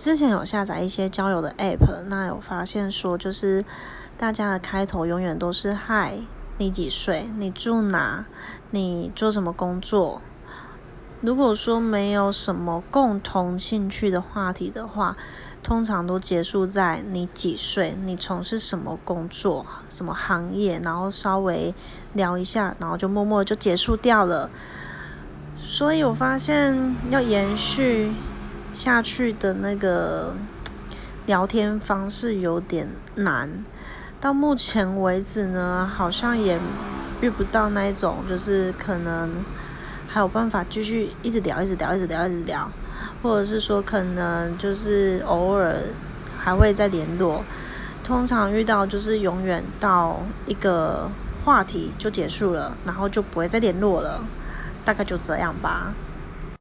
之前有下载一些交友的 app，那有发现说，就是大家的开头永远都是“嗨，你几岁？你住哪？你做什么工作？”如果说没有什么共同兴趣的话题的话，通常都结束在你几岁，你从事什么工作，什么行业，然后稍微聊一下，然后就默默就结束掉了。所以我发现要延续下去的那个聊天方式有点难。到目前为止呢，好像也遇不到那一种，就是可能。还有办法继续一直聊，一直聊，一直聊，一直聊，或者是说可能就是偶尔还会再联络。通常遇到就是永远到一个话题就结束了，然后就不会再联络了，大概就这样吧。